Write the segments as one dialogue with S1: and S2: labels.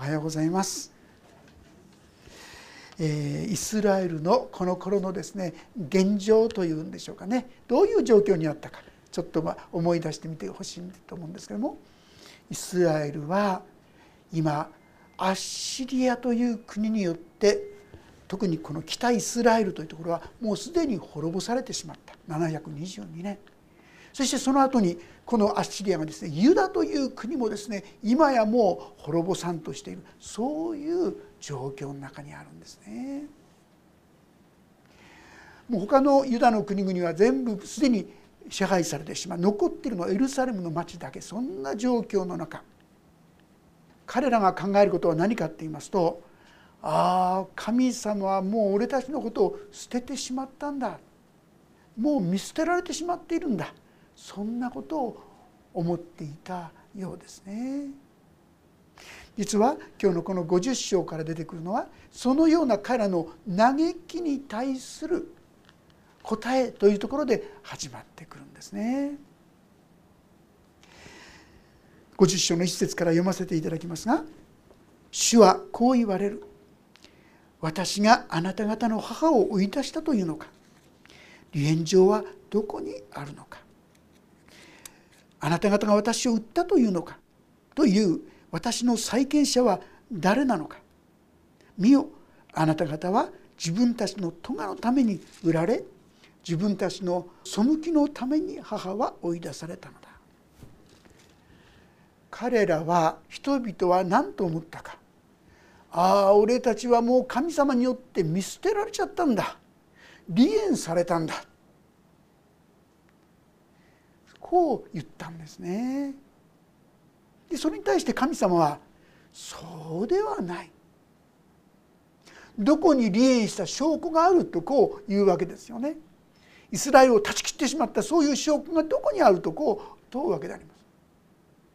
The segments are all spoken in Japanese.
S1: おはようございます、えー、イスラエルのこの頃のですね現状というんでしょうかね。どういう状況にあったかちょっとま思い出してみてほしいと思うんですけども。イスラエルは今アッシリアという国によって特にこの北イスラエルというところはもうすでに滅ぼされてしまった。722年。そしてその後にこのアッシリアがですねユダという国もですね今やもう滅ぼさんとしている。そういう状況の中にあるんですね。もう他のユダの国々は全部すでに支配されてしまう。残っているのはエルサレムの町だけ。そんな状況の中。彼らが考えることは何かって言いますとああ神様はもう俺たちのことを捨ててしまったんだ。もう見捨てられてしまっているんだ。そんなことを思っていたようですね。実は今日のこの50章から出てくるのはそのような彼らの嘆きに対する答えというところで始まってくるんですね。50章の一節から読ませていただきますが「主はこう言われる」「私があなた方の母を追い出したというのか」「離縁状はどこにあるのか」あなた方が私を売ったというのか？という私の債権者は誰なのか？見よ。あなた方は自分たちの咎のために売られ自分たちの背きのために母は追い出されたのだ。彼らは人々は何と思ったか？ああ俺たちはもう神様によって見捨てられちゃったんだ。離縁されたんだ。こう言ったんですね。でそれに対して神様はそうではない。どこに離縁した証拠があるとこう言うわけですよね。イスラエルを断ち切ってしまったそういう証拠がどこにあるとこう問うわけであります。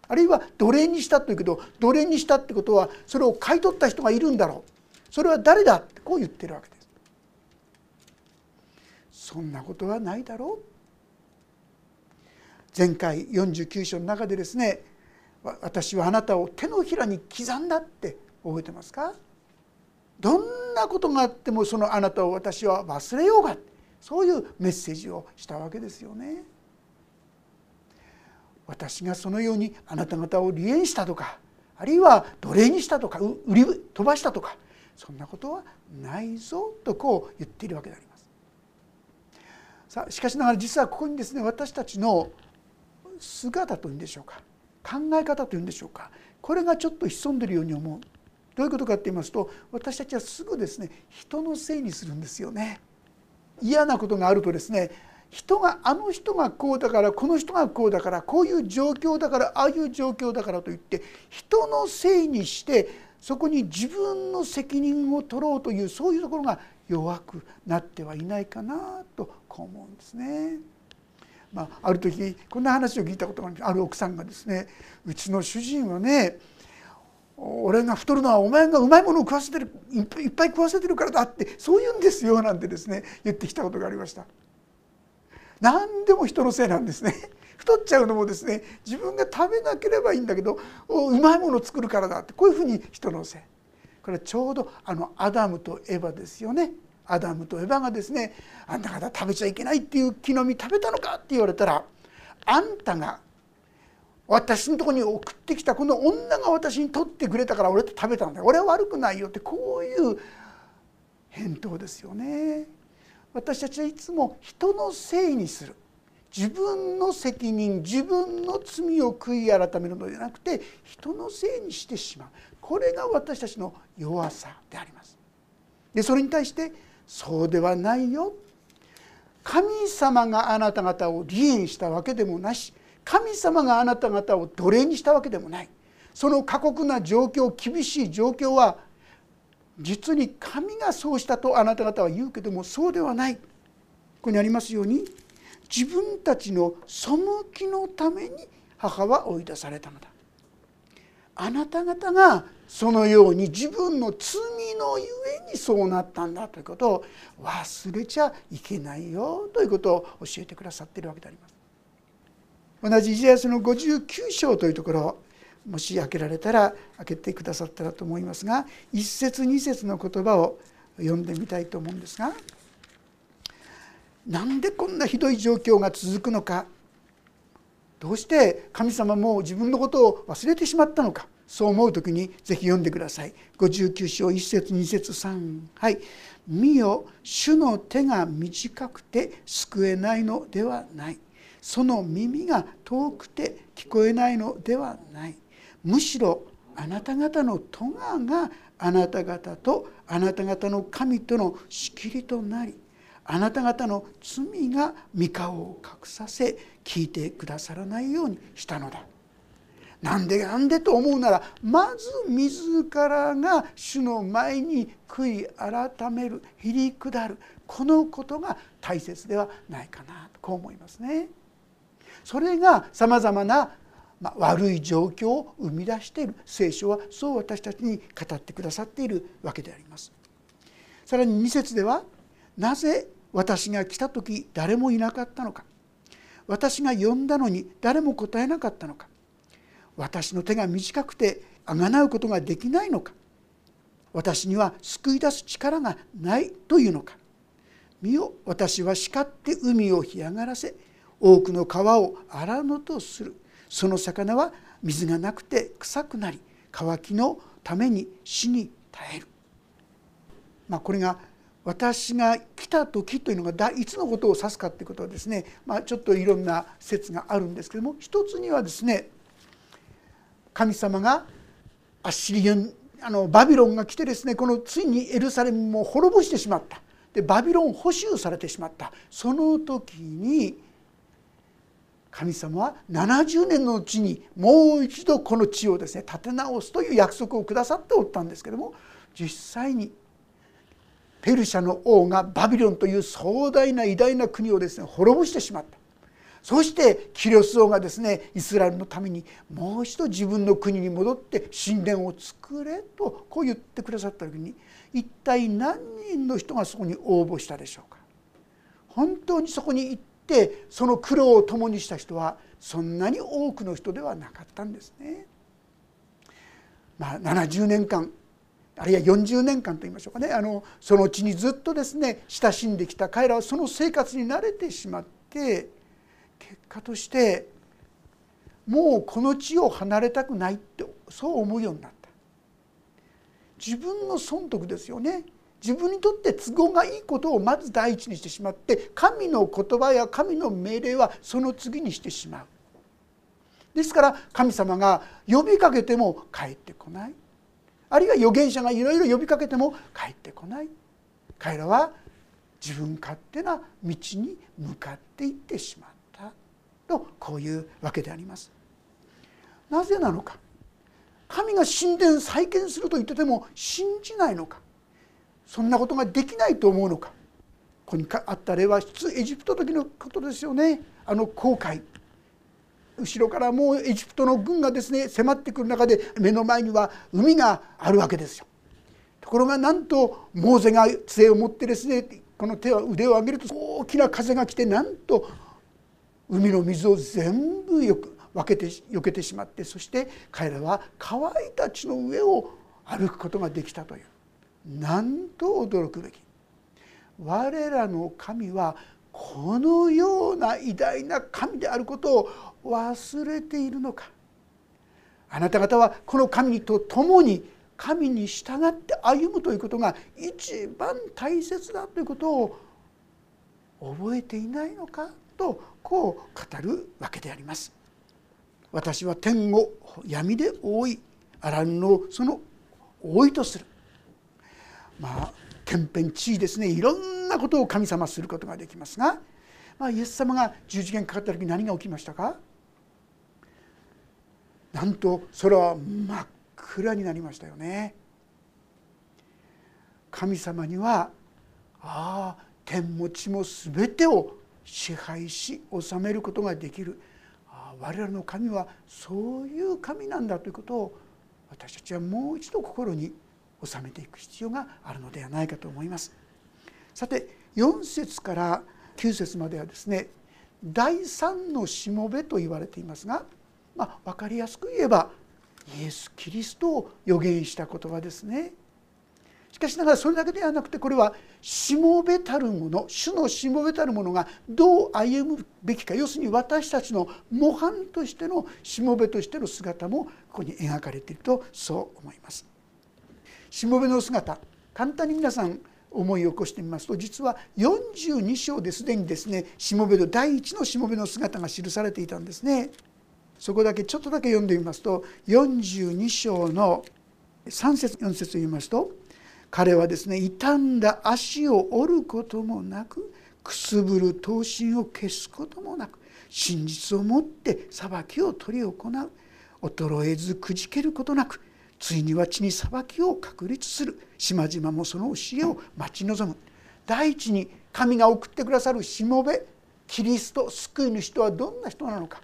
S1: あるいは奴隷にしたというけど奴隷にしたってことはそれを買い取った人がいるんだろうそれは誰だってこう言ってるわけです。そんなことはないだろう前回49章の中でですね私はあなたを手のひらに刻んだって覚えてますか？どんなことがあってもそのあなたを私は忘れようがそういうメッセージをしたわけですよね。私がそのようにあなた方を離縁したとかあるいは奴隷にしたとか売り飛ばしたとかそんなことはないぞとこう言っているわけであります。さあしかしながら実はここにですね私たちの姿というんでしょうか。考え方というんでしょうか。これがちょっと潜んでるように思う。どういうことかって言いますと私たちはすぐですね人のせいにするんですよね。嫌なことがあるとですね人があの人がこうだからこの人がこうだからこういう状況だからああいう状況だからといって人のせいにしてそこに自分の責任を取ろうというそういうところが弱くなってはいないかなとこう思うんですね。まあ、ある時こんな話を聞いたことがある奥さんがですねうちの主人はね俺が太るのはお前がうまいものを食わせてるいっぱい食わせてるからだってそう言うんですよなんてですね言ってきたことがありました。何でも人のせいなんですね。太っちゃうのもですね自分が食べなければいいんだけどうまいものを作るからだってこういうふうに人のせい。これはちょうどあのアダムとエヴァですよね。アダムとエヴァがですね「あんた方食べちゃいけないっていう木の実食べたのか?」って言われたらあんたが私のとこに送ってきたこの女が私に取ってくれたから俺と食べたんだ俺は悪くないよってこういう返答ですよね。私たちはいつも人のせいにする自分の責任自分の罪を悔い改めるのではなくて人のせいにしてしまうこれが私たちの弱さであります。でそれに対してそうではないよ。神様があなた方を離縁したわけでもなし神様があなた方を奴隷にしたわけでもない。その過酷な状況厳しい状況は実に神がそうしたとあなた方は言うけどもそうではない。ここにありますように自分たちの背きのために母は追い出されたのだ。あなた方がそのように自分の罪のゆえにそうなったんだということを忘れちゃいけないよということを教えてくださっているわけであります。同じイザヤ書の59章というところもし開けられたら開けてくださったらと思いますが一節二節の言葉を読んでみたいと思うんですがなんでこんなひどい状況が続くのかどうして神様も自分のことを忘れてしまったのかそう思う時にぜひ読んでください。59章1節2節3はい「見よ主の手が短くて救えないのではない」その耳が遠くて聞こえないのではない。むしろあなた方の咎があなた方とあなた方の神との仕切りとなりあなた方の罪が御顔を隠させ聞いてくださらないようにしたのだ。なんでなんでと思うならまず自らが主の前に悔い改めるへり下るこのことが大切ではないかなとこう思いますね。それがさまざまな、悪い状況を生み出している聖書はそう私たちに語ってくださっているわけであります。さらに2節ではなぜ私が来た時誰もいなかったのか私が呼んだのに誰も答えなかったのか私の手が短くてあがなうことができないのか。私には救い出す力がないというのか。見よ私は叱って海を干上がらせ多くの川を荒野とする。その魚は水がなくて臭くなり乾きのために死に耐える、まあ、これが私が来た時というのがいつのことを指すかということはですね、まあ、ちょっといろんな説があるんですけども一つにはですね神様がアッシリアンあのバビロンが来てですねこのついにエルサレムも滅ぼしてしまった。でバビロン捕囚されてしまった。その時に神様は70年のうちにもう一度この地をですね立て直すという約束をくださっておったんですけども実際にペルシャの王がバビロンという壮大な偉大な国をですね滅ぼしてしまった。そしてキリス王がですねイスラエルのためにもう一度自分の国に戻って神殿を作れとこう言ってくださった時に一体何人の人がそこに応募したでしょうか本当にそこに行ってその苦労を共にした人はそんなに多くの人ではなかったんですね。まあ、70年間あるいは40年間と言いましょうかねあのその地にずっとですね親しんできた彼らはその生活に慣れてしまって結果としてもうこの地を離れたくないってそう思うようになった。自分の損得ですよね。自分にとって都合がいいことをまず第一にしてしまって神の言葉や神の命令はその次にしてしまう。ですから神様が呼びかけても帰ってこない。あるいは預言者がいろいろ呼びかけても帰ってこない。彼らは自分勝手な道に向かっていってしまったとこういうわけであります。なぜなのか。神が神殿再建すると言ってても信じないのか。そんなことができないと思うのか。ここにあった例は出エジプト時のことですよね。あの航海。後ろからもうエジプトの軍がですね迫ってくる中で目の前には海があるわけですよ。ところがなんとモーゼが杖を持ってですねこの手は腕を上げると大きな風が来てなんと海の水を全部よく分けて避けてしまってそして彼らは乾いた地の上を歩くことができたという。なんと驚くべき。我らの神はこのような偉大な神であることを忘れているのか。あなた方はこの神と共に神に従って歩むということが一番大切だということを覚えていないのか。とこう語るわけであります。私は天を闇で覆いあらぬのその覆いとするまあ天変地異ですねいろんなことを神様することができますが、まあ、イエス様が十字架にかかった時何が起きましたか？なんと空は真っ暗になりましたよね。神様にはああ天も地も全てを支配し治めることができるあ我々の神はそういう神なんだということを私たちはもう一度心に収めていく必要があるのではないかと思います。さて4節から9節まではですね第三のしもべと言われていますが、まあ、分かりやすく言えばイエス・キリストを予言した言葉ですね。しかしながらそれだけではなくてこれはしもべたるもの主のしもべたるものがどう歩むべきか要するに私たちの模範としてのしもべとしての姿もここに描かれているとそう思います。しもべの姿簡単に皆さん思い起こしてみますと実は42章ですでにですねしもべの第一のしもべの姿が記されていたんですね。そこだけちょっとだけ読んでみますと42章の3節4節を言いますと彼はですね傷んだ足を折ることもなくくすぶる刀身を消すこともなく真実をもって裁きを執り行う。衰えずくじけることなくついには地に裁きを確立する。島々もその教えを待ち望む。第一に神が送ってくださるしもべキリスト救い主とはどんな人なのか。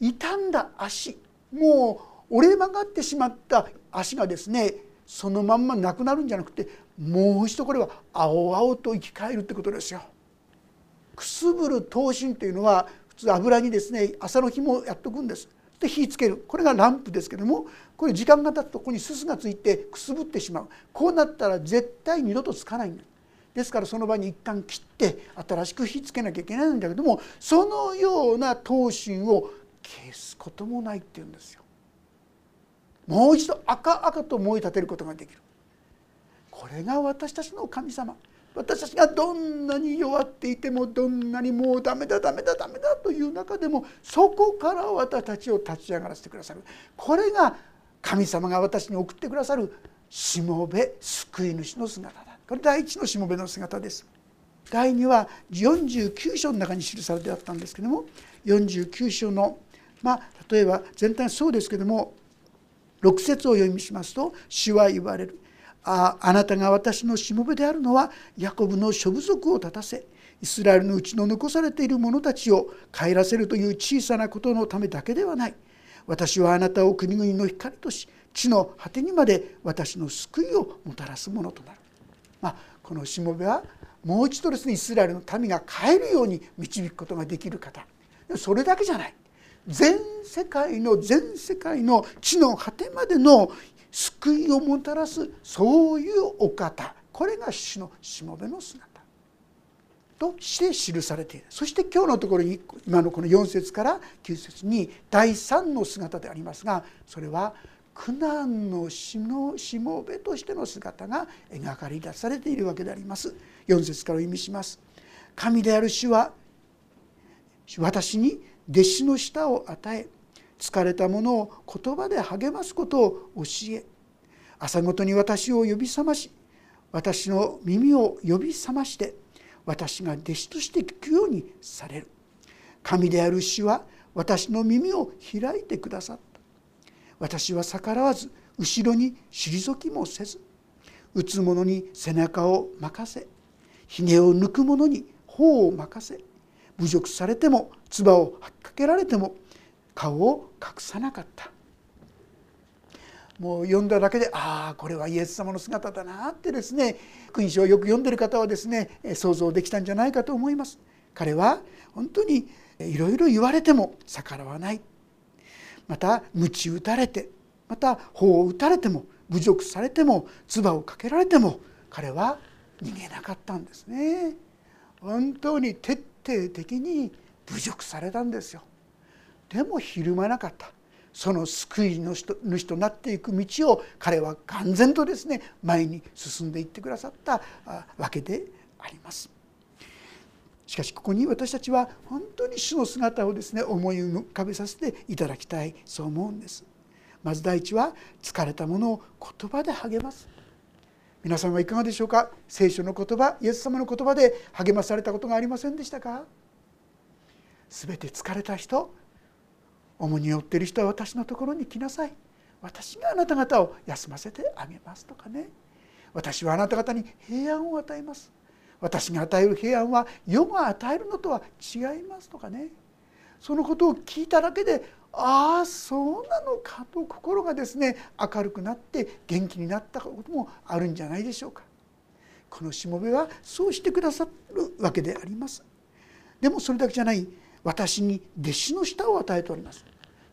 S1: 傷んだ足もう折れ曲がってしまった足がですねそのまんまなくなるんじゃなくてもう一度これは青々と生き返るってことですよ。くすぶる刀身というのは普通油にですね朝の日もやっとくんです。で火つけるこれがランプですけどもこれ時間が経つとここにすすがついてくすぶってしまうこうなったら絶対二度とつかないんだですからその場に一旦切って新しく火つけなきゃいけないんだけどもそのような刀身を消すこともないっていうんですよ。もう一度赤々と燃え立てることができる。これが私たちの神様。私たちがどんなに弱っていてもどんなにもうダメだダメだダメだという中でもそこから私たちを立ち上がらせてくださる。これが神様が私に送ってくださる。しもべ救い主の姿だ。これ第一のしもべの姿です。第2は49章の中に記されてあったんですけども49章のまあ例えば全体そうですけども6節を読みしますと主は言われる。ああなたが私のしもべであるのはヤコブの諸部族を立たせイスラエルのうちの残されている者たちを帰らせるという小さなことのためだけではない。私はあなたを国々の光とし地の果てにまで私の救いをもたらすものとなる、まあ、このしもべはもう一度ですねイスラエルの民が帰るように導くことができる方。それだけじゃない。全世界の全世界の地の果てまでの救いをもたらすそういうお方これが主のしもべの姿として記されているそして今日のところに今のこの4節から9節に第3の姿でありますがそれは苦難の死のしもべとしての姿が描かれ出されているわけであります。4節から意味します。神である主は私に弟子の舌を与え疲れた者を言葉で励ますことを教え朝ごとに私を呼び覚まし私の耳を呼び覚まして私が弟子として聞くようにされる。神である主は私の耳を開いてくださった。私は逆らわず後ろに退きもせず打つ者に背中を任せひげを抜く者に頬を任せ侮辱されても唾を吐きかけられても顔を隠さなかった。もう読んだだけでああこれはイエス様の姿だなってですね福音書をよく読んでる方はですね想像できたんじゃないかと思います。彼は本当にいろいろ言われても逆らわない。また鞭打たれてまた頬を打たれても侮辱されても唾をかけられても彼は逃げなかったんですね。本当に徹底的に侮辱されたんですよでもひるまなかったその救いの主となっていく道を彼は完全とですね前に進んでいってくださったわけであります。しかしここに私たちは本当に主の姿をですね思い浮かべさせていただきたいそう思うんです。まず第一は疲れたものを言葉で励ます。皆さんはいかがでしょうか？聖書の言葉イエス様の言葉で励まされたことがありませんでしたか？全て疲れた人重荷を負っている人は私のところに来なさい。私があなた方を休ませてあげますとかね。私はあなた方に平安を与えます。私が与える平安は世が与えるのとは違いますとかね。そのことを聞いただけでああそうなのかと心がですね明るくなって元気になったこともあるんじゃないでしょうか。このしもべはそうしてくださるわけであります。でもそれだけじゃない。私に弟子の舌を与えております。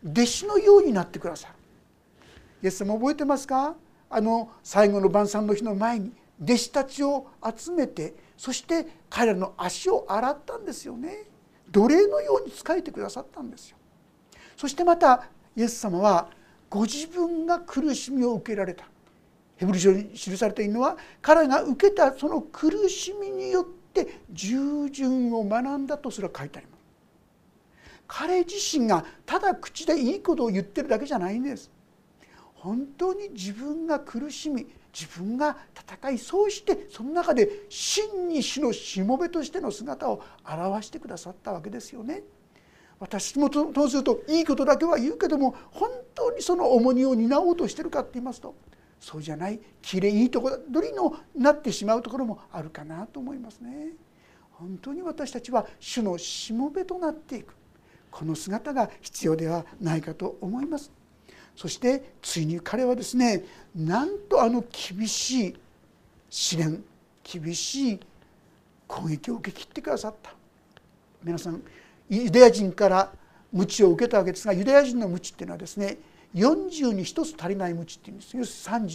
S1: 弟子のようになってくださる。イエス様覚えてますか？あの最後の晩餐の日の前に弟子たちを集めてそして彼らの足を洗ったんですよね。奴隷のように仕えてくださったんですよ。そしてまたイエス様はご自分が苦しみを受けられた。ヘブル書に記されているのは彼が受けたその苦しみによって従順を学んだとすら書いてあります。彼自身がただ口でいいことを言ってるだけじゃないんです。本当に自分が苦しみ自分が戦いそうしてその中で真に主のしもべとしての姿を表してくださったわけですよね。私もとするといいことだけは言うけども本当にその重荷を担おうとしてるかって言いますとそうじゃないきれいいいとこ取りのなってしまうところもあるかなと思いますね。本当に私たちは主のしもべとなっていくこの姿が必要ではないかと思います。そしてついに彼はですねなんとあの厳しい試練厳しい攻撃を受け切ってくださった皆さんユダヤ人から鞭を受けたわけですがユダヤ人の鞭っていうのはですね40に1つ足りない鞭っていうんです。要するに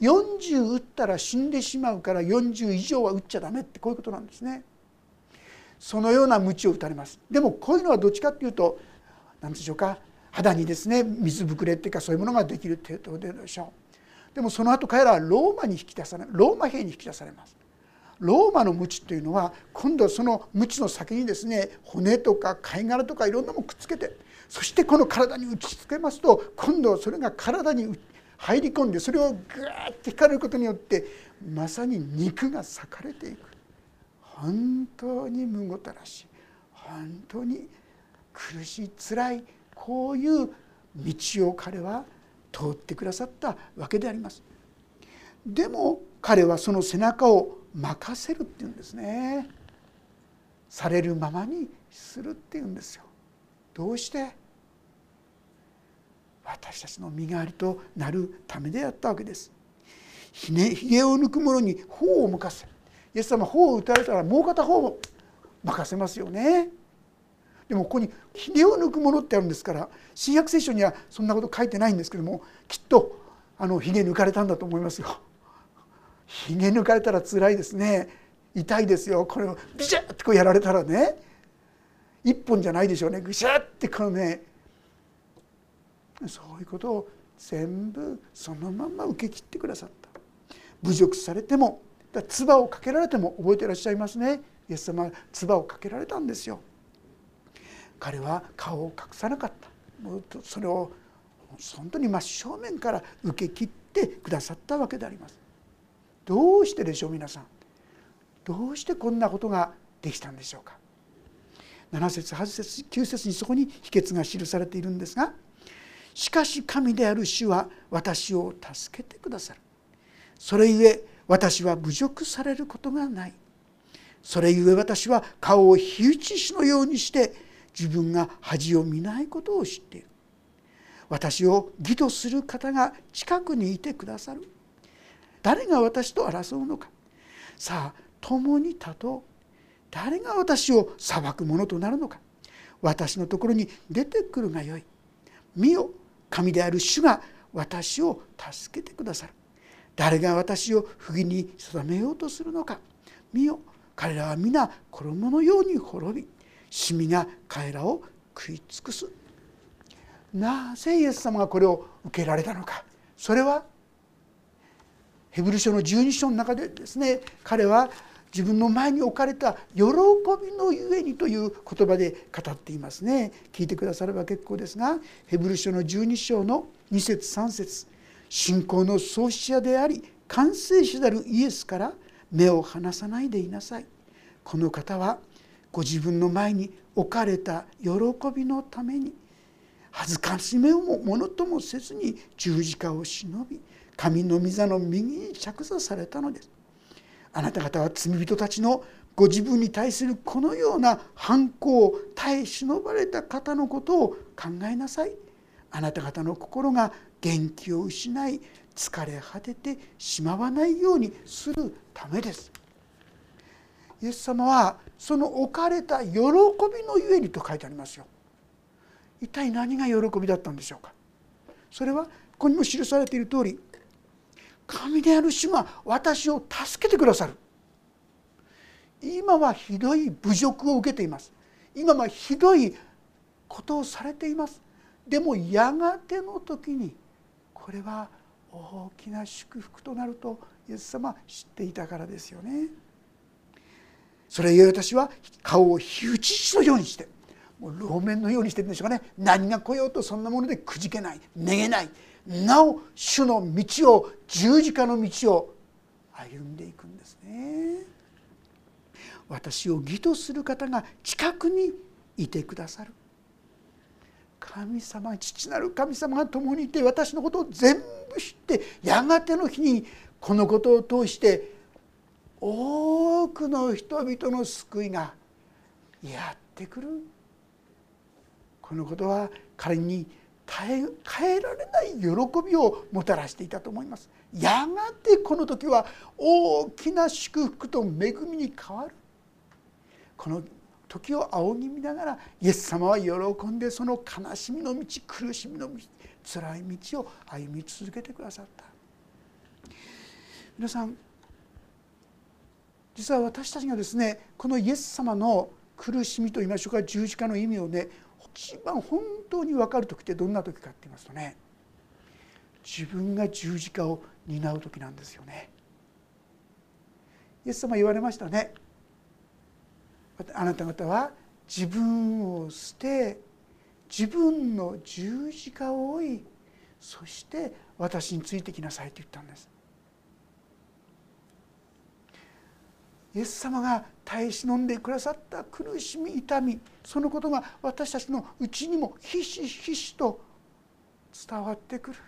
S1: 3940打ったら死んでしまうから40以上は打っちゃダメってこういうことなんですね。そのような鞭を打たれます。でもこういうのはどっちかっていうと何でしょうか肌にですね水ぶくれっていうかそういうものができるっていうところでしょう。でもその後彼らはローマに引き出されローマ兵に引き出されます。ローマの鞭というのは今度その鞭の先にですね骨とか貝殻とかいろんなものくっつけてそしてこの体に打ちつけますと今度それが体に入り込んでそれをグーッて引かれることによってまさに肉が裂かれていく本当にむごたらしい本当に苦しい辛いこういう道を彼は通ってくださったわけであります。でも彼はその背中を任せるっていうんですね。されるままにするっていうんですよ。どうして？私たちの身代わりとなるためであったわけです。ひげを抜く者に頬を向かせイエス様頬を打たれたらもう片方も任せますよね。でもここにひげを抜くものってあるんですから新約聖書にはそんなこと書いてないんですけどもきっとあのひげ抜かれたんだと思いますよ。ひげ抜かれたら辛いですね。痛いですよ。これをビシャッてこうやられたらね。一本じゃないでしょうね。ぐしゃってこのね。そういうことを全部そのまま受け切ってくださった。侮辱されても唾をかけられても覚えていらっしゃいますね。イエス様は唾をかけられたんですよ。彼は顔を隠さなかった。それを本当に真正面から受け切ってくださったわけであります。どうしてでしょう皆さん。どうしてこんなことができたんでしょうか。7節8節9節にそこに秘訣が記されているんですが「しかし神である主は私を助けてくださる」「それゆえ私は侮辱されることがない」「それゆえ私は顔を火打ちしのようにして自分が恥を見ないことを知っている。私を義とする方が近くにいてくださる。誰が私と争うのか。さあ共に立とう。誰が私を裁く者となるのか。私のところに出てくるがよい。見よ神である主が私を助けてくださる。誰が私を不義に定めようとするのか。見よ彼らは皆衣のように滅びシミが彼らを食い尽くす。なぜイエス様がこれを受けられたのか。それはヘブル書の12章の中でですね彼は自分の前に置かれた喜びのゆえにという言葉で語っていますね。聞いてくだされば結構ですがヘブル書の12章の2節3節信仰の創始者であり完成者であるイエスから目を離さないでいなさい。この方はご自分の前に置かれた喜びのために恥ずかしめをものともせずに十字架を忍び神の御座の右に着座されたのです。あなた方は罪人たちのご自分に対するこのような反抗を耐え忍ばれた方のことを考えなさい。あなた方の心が元気を失い疲れ果ててしまわないようにするためです。イエス様はその置かれた喜びのゆえにと書いてありますよ。一体何が喜びだったんでしょうか。それはここにも記されている通り神である主が私を助けてくださる。今はひどい侮辱を受けています。今はひどいことをされています。でもやがての時にこれは大きな祝福となるとイエス様知っていたからですよね。それゆえ私は顔を火打ち石のようにしてもう路面のようにしてるんでしょうかね。何が来ようとそんなものでくじけないめげない。なお主の道を十字架の道を歩んでいくんですね。私を義とする方が近くにいてくださる神様父なる神様が共にいて私のことを全部知ってやがての日にこのことを通して多くの人々の救いがやってくるこのことは彼に変えられない喜びをもたらしていたと思います。やがてこの時は大きな祝福と恵みに変わる。この時を仰ぎ見ながらイエス様は喜んでその悲しみの道苦しみの道辛い道を歩み続けてくださった。皆さん実は私たちがですねこのイエス様の苦しみと言いましょうか十字架の意味をね一番本当に分かる時ってどんな時かって言いますとね自分が十字架を担う時なんですよね。イエス様言われましたねあなた方は自分を捨て自分の十字架を追いそして私についてきなさいと言ったんですイエス様が耐え忍んでくださった苦しみ痛みそのことが私たちのうちにもひしひしと伝わってくる。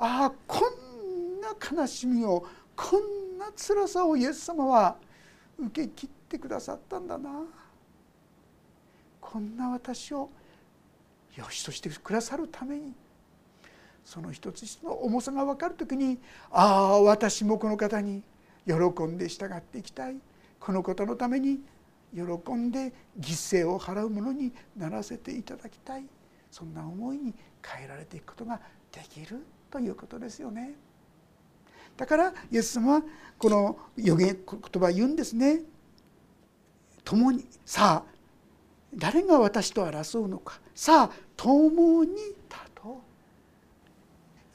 S1: ああこんな悲しみをこんな辛さをイエス様は受け切ってくださったんだな。こんな私をよしとしてくださるために。その一つ一つの重さが分かる時にああ私もこの方に喜んで従っていきたい。このことのために喜んで犠牲を払う者にならせていただきたいそんな思いに変えられていくことができるということですよね。だからイエス様はこの予言言葉言うんですね。共にさあ誰が私と争うのかさあ共に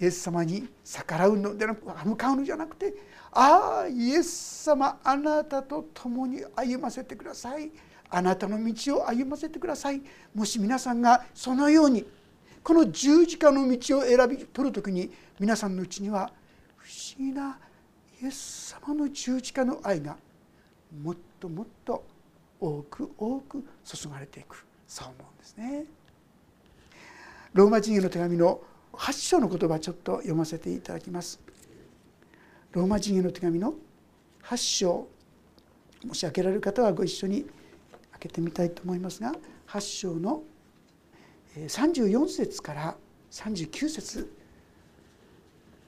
S1: イエス様に逆らうのではなく向かうのじゃなくてああイエス様あなたと共に歩ませてください。あなたの道を歩ませてください。もし皆さんがそのようにこの十字架の道を選び取る時に皆さんのうちには不思議なイエス様の十字架の愛がもっともっと多く多く注がれていく。そう思うんですね。ローマ人への手紙の8章の言葉ちょっと読ませていただきます。ローマ人への手紙の8章もし開けられる方はご一緒に開けてみたいと思いますが8章の34節から39節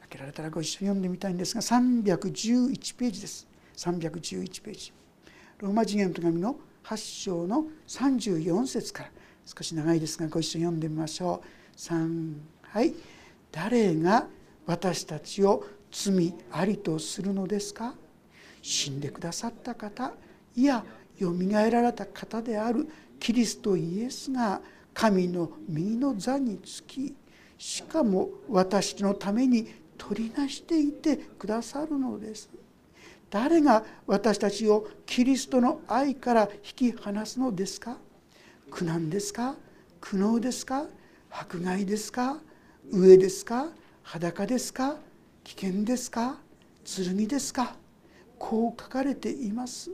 S1: 開けられたらご一緒に読んでみたいんですが311ページです。311ページ。ローマ人への手紙の8章の34節から。少し長いですがご一緒に読んでみましょう。3はい。誰が私たちを罪ありとするのですか？死んでくださった方。いやよみがえられた方である。キリストイエスが神の右の座につきしかも私のために取りなしていてくださるのです。誰が私たちをキリストの愛から引き離すのですか？苦難ですか？苦悩ですか？迫害ですか？飢えですか？裸ですか？危険ですか？剣ですか？こう書かれています。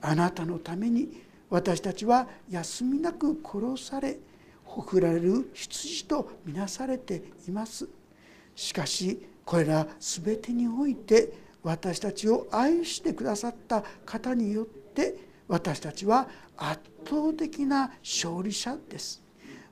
S1: あなたのために私たちは休みなく殺されほくられる羊とみなされています。しかしこれら全てにおいて私たちを愛してくださった方によって私たちは圧倒的な勝利者です。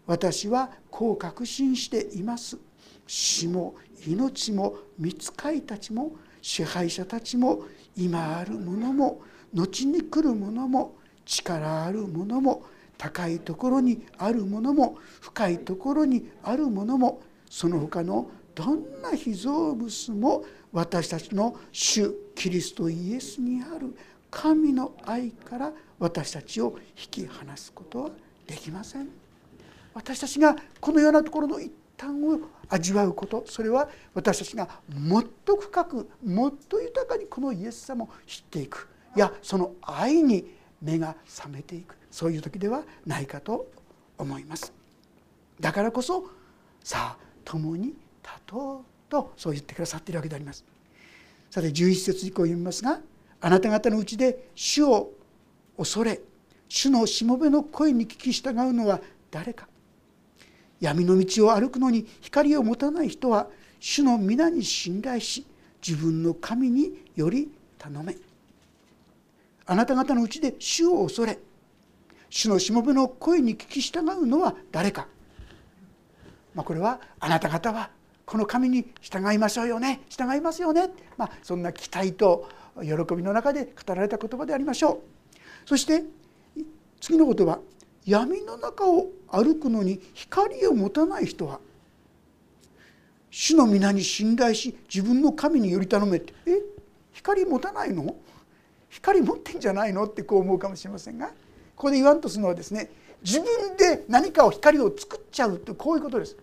S1: 私はこう確信しています。死も命も見つかいたちも支配者たちも今あるものも後に来るものも力あるものも高いところにあるものも深いところにあるものもその他のどんな被造物も私たちの主キリストイエスにある神の愛から私たちを引き離すことはできません。私たちがこのようなところの一端を味わうこと。それは私たちがもっと深くもっと豊かにこのイエス様を知っていく。いやその愛に目が覚めていく。そういう時ではないかと思います。だからこそさあ共に立とうとそう言ってくださっているわけであります。さて11節以降読みますがあなた方のうちで主を恐れ主のしもべの声に聞き従うのは誰か。闇の道を歩くのに光を持たない人は主の皆に信頼し自分の神により頼め。あなた方のうちで主を恐れ主のしもべの声に聞き従うのは誰か、まあ、これはあなた方はこの神に従いましょうよね。従いますよね、まあ、そんな期待と喜びの中で語られた言葉でありましょう。そして次の言葉。闇の中を歩くのに光を持たない人は主の皆に信頼し自分の神により頼めって。え？光持たないの？光持ってんじゃないの？ってこう思うかもしれませんがここで言わんとするのはですね自分で何かを光を作っちゃうってこういうことです。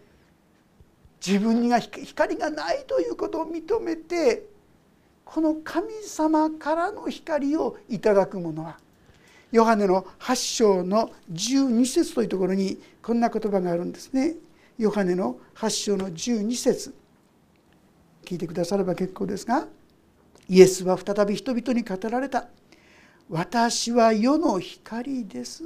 S1: 自分にが光がないということを認めてこの神様からの光をいただくものはヨハネの8章の12節というところにこんな言葉があるんですね。ヨハネの8章の12節。聞いてくだされば結構ですがイエスは再び人々に語られた「私は世の光です」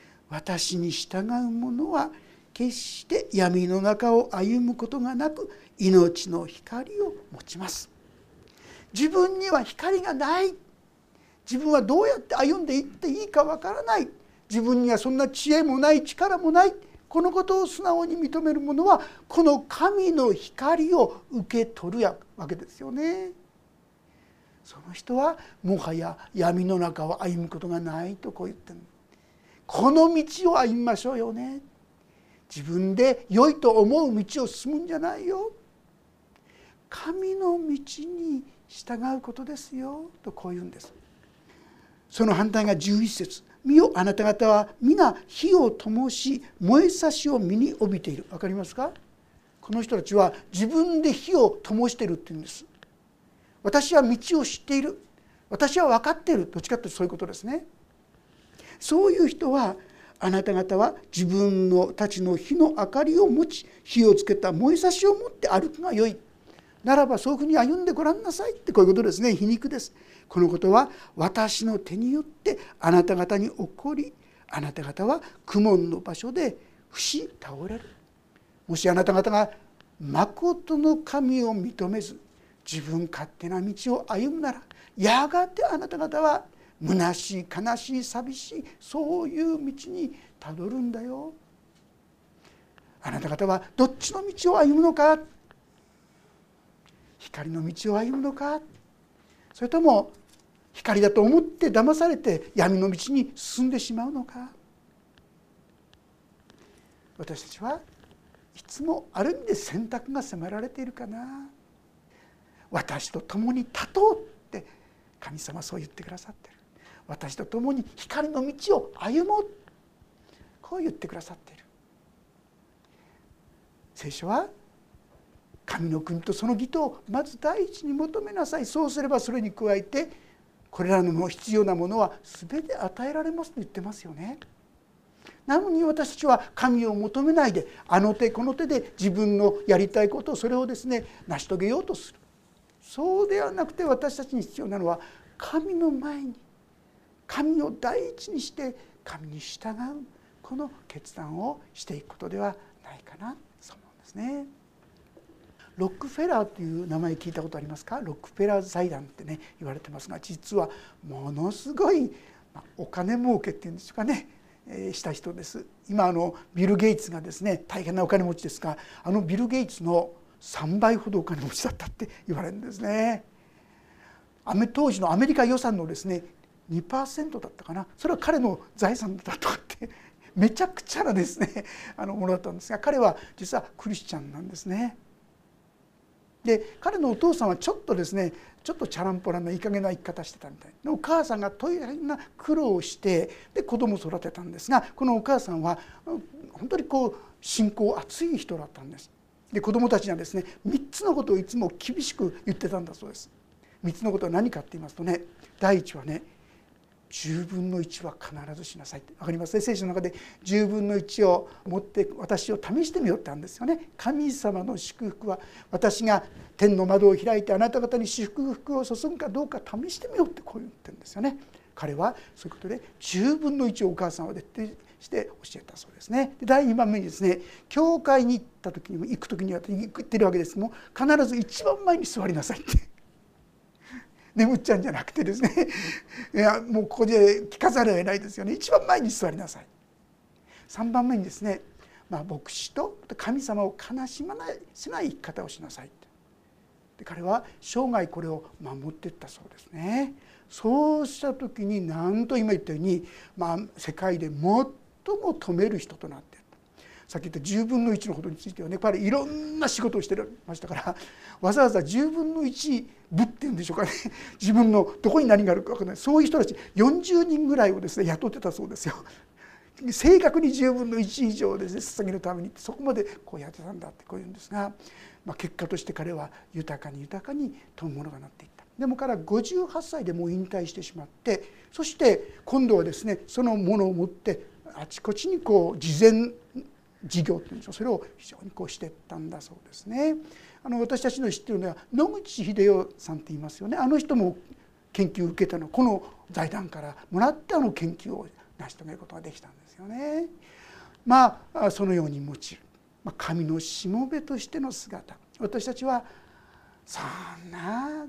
S1: 「私に従う者は決して闇の中を歩むことがなく命の光を持ちます」自分には光がない。自分はどうやって歩んでいっていいかわからない。自分にはそんな知恵もない力もない。このことを素直に認める者はこの神の光を受け取るわけですよね。その人はもはや闇の中を歩むことがないとこう言ってるこの道を歩みましょうよね。自分で良いと思う道を進むんじゃないよ。神の道に従うことですよ。とこう言うんです。その反対が11節。見よあなた方は皆火を灯し燃えさしを身に帯びている。分かりますか？この人たちは自分で火を灯しているって言うんです。私は道を知っている。私は分かっている。どっちかというとそういうことですね。そういう人はあなた方は自分のたちの火の明かりを持ち火をつけた燃えさしを持って歩くがよい。ならばそういうふうに歩んでごらんなさいってこういうことですね。皮肉です。このことは私の手によってあなた方に起こりあなた方は苦悶の場所で不死倒れる。もしあなた方が誠の神を認めず自分勝手な道を歩むならやがてあなた方は虚しい悲しい寂しいそういう道にたどるんだよ。あなた方はどっちの道を歩むのか？光の道を歩むのか？それとも光だと思って騙されて闇の道に進んでしまうのか。私たちはいつもある意味で選択が迫られているかな。私と共に立とうって神様はそう言ってくださってる。私と共に光の道を歩もう。こう言ってくださっている。聖書は神の国とその義とをまず第一に求めなさい。そうすればそれに加えてこれらの必要なものは全て与えられますと言ってますよね。なのに私たちは神を求めないであの手この手で自分のやりたいことをそれをですね成し遂げようとするそうではなくて私たちに必要なのは神の前に神を第一にして神に従うこの決断をしていくことではないかなそう思うんですね。ロックフェラーという名前聞いたことありますか？ロックフェラー財団ってね言われてますが実はものすごいお金儲けっていうんですかね、した人です今あのビル・ゲイツがですね大変なお金持ちですがあのビル・ゲイツの3倍ほどお金持ちだったって言われるんですね。当時のアメリカ予算のですね2%だったかなそれは彼の財産だとかってめちゃくちゃなですねあのものだったんですが彼は実はクリスチャンなんですね。で彼のお父さんはちょっとですねちょっとチャランポランないい加減な生き方してたみたいでお母さんが大変な苦労をしてで子供を育てたんですがこのお母さんは本当にこう信仰熱い人だったんです。で子供たちにはですね3つのことをいつも厳しく言ってたんだそうです。3つのことは何かって言いますとね第一はね10分の1は必ずしなさいって。分かります？ね聖書の中で10分の1を持って私を試してみようってあるんですよね。神様の祝福は私が天の窓を開いてあなた方に祝福を注ぐかどうか試してみようってこう言ってるんですよね。彼はそういうことで10分の1をお母さんは徹底して教えたそうですね。で第2番目にですね教会に行った時にも行く時には言ってるわけですも必ず一番前に座りなさいって。眠っちゃうんじゃなくてですね。いやもうここで聞かざるを得ないですよね。一番前に座りなさい。3番目にですね、まあ、牧師と神様を悲しまないしない生き方をしなさいで彼は生涯これを守っていったそうですね。そうした時に何と今言ったように、まあ、世界で最も止める人となってさっき言った10分の1のことについてはね彼いろんな仕事をしてましたからわざわざ10分の1部っていうんでしょうかね 自分のどこに何があるか分からないそういう人たち40人ぐらいをですね雇ってたそうですよ。正確に10分の1以上ですね捧げるためにそこまでこうやってたんだってこう言うんですが、まあ、結果として彼は豊かに豊かに富むものがなっていった。でもから58歳でもう引退してしまってそして今度はですねそのものを持ってあちこちにこう事前事業っていうんでしょうそれを非常にこうしてったんだそうですね。あの私たちの知ってるのは野口英世さんって言いますよねあの人も研究を受けたのこの財団からもらってあの研究を成し遂げることができたんですよね。まあそのように用いる、まあ、神のしもべとしての姿私たちはそんな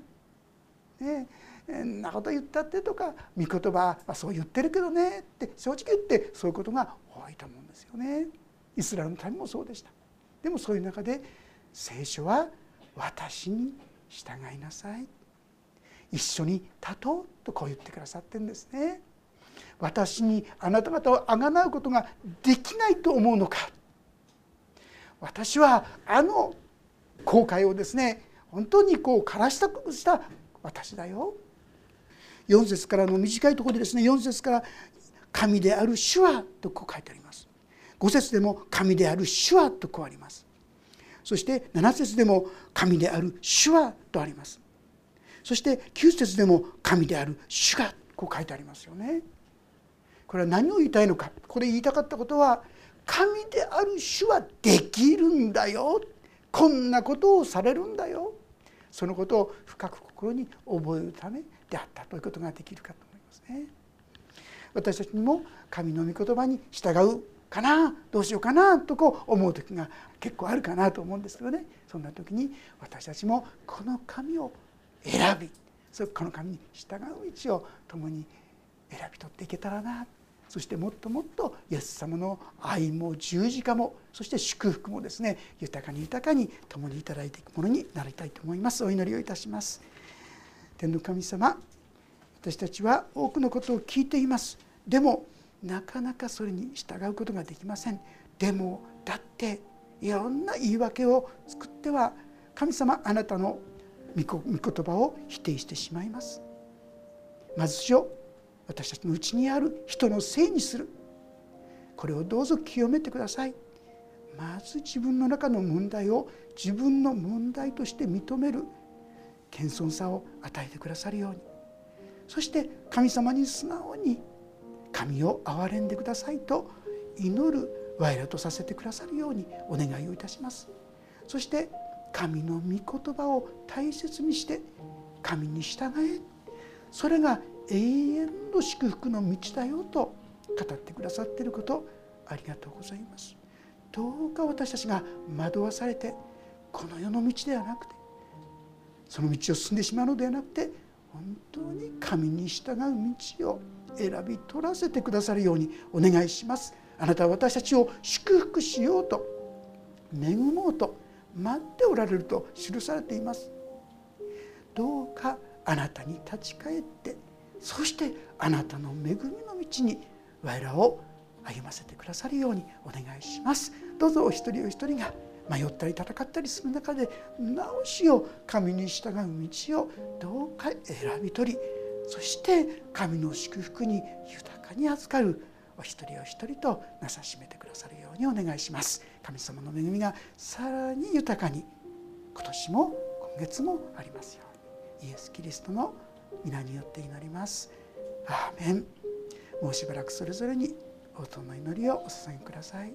S1: ねんなこと言ったってとか御言葉はそう言ってるけどねって正直言ってそういうことが多いと思うんですよね。イスラエルの民もそうでした。でもそういう中で聖書は私に従いなさい。一緒に立とうとこう言ってくださってるんですね。私にあなた方をあがなうことができないと思うのか。私はあの後悔をですね本当にこう枯らしたくした私だよ。4節からの短いところでですね4節から「神である主は」とこう書いてあります。5節でも神である主はとこうあります。そして7節でも神である主はとあります。そして9節でも神である主がこう書いてありますよね。これは何を言いたいのか。ここで言いたかったことは神である主はできるんだよ。こんなことをされるんだよ。そのことを深く心に覚えるためであったということができるかと思いますね。私たちにも神の御言葉に従う。かなどうしようかなとこう思う時が結構あるかなと思うんですけどね。そんな時に私たちもこの神を選びそこの神に従う道を共に選び取っていけたらな。そしてもっともっとイエス様の愛も十字架もそして祝福もですね豊かに豊かに共にいただいていくものになりたいと思います。お祈りをいたします。天の神様私たちは多くのことを聞いています。でもなかなかそれに従うことができません。でもだっていろんな言い訳を作っては神様あなたの御言葉を否定してしまいます。まずしを私たちのうちにある人のせいにする。これをどうぞ清めてください。まず自分の中の問題を自分の問題として認める。謙遜さを与えてくださるように。そして神様に素直に神を憐れんでくださいと祈る我らとさせてくださるようにお願いをいたします。そして神の御言葉を大切にして神に従え。それが永遠の祝福の道だよと語ってくださっていることありがとうございます。どうか私たちが惑わされてこの世の道ではなくてその道を進んでしまうのではなくて本当に神に従う道を選び取らせてくださるようにお願いします。あなたは私たちを祝福しようと恵もうと待っておられると記されています。どうかあなたに立ち返ってそしてあなたの恵みの道に我らを歩ませてくださるようにお願いします。どうぞお一人お一人が迷ったり戦ったりする中で直しを神に従う道をどうか選び取りそして神の祝福に豊かに預かるお一人お一人となさしめてくださるようにお願いします。神様の恵みがさらに豊かに今年も今月もありますように。イエス・キリストの皆によって祈ります。アーメン。もうしばらくそれぞれに応答の祈りをお捧げください。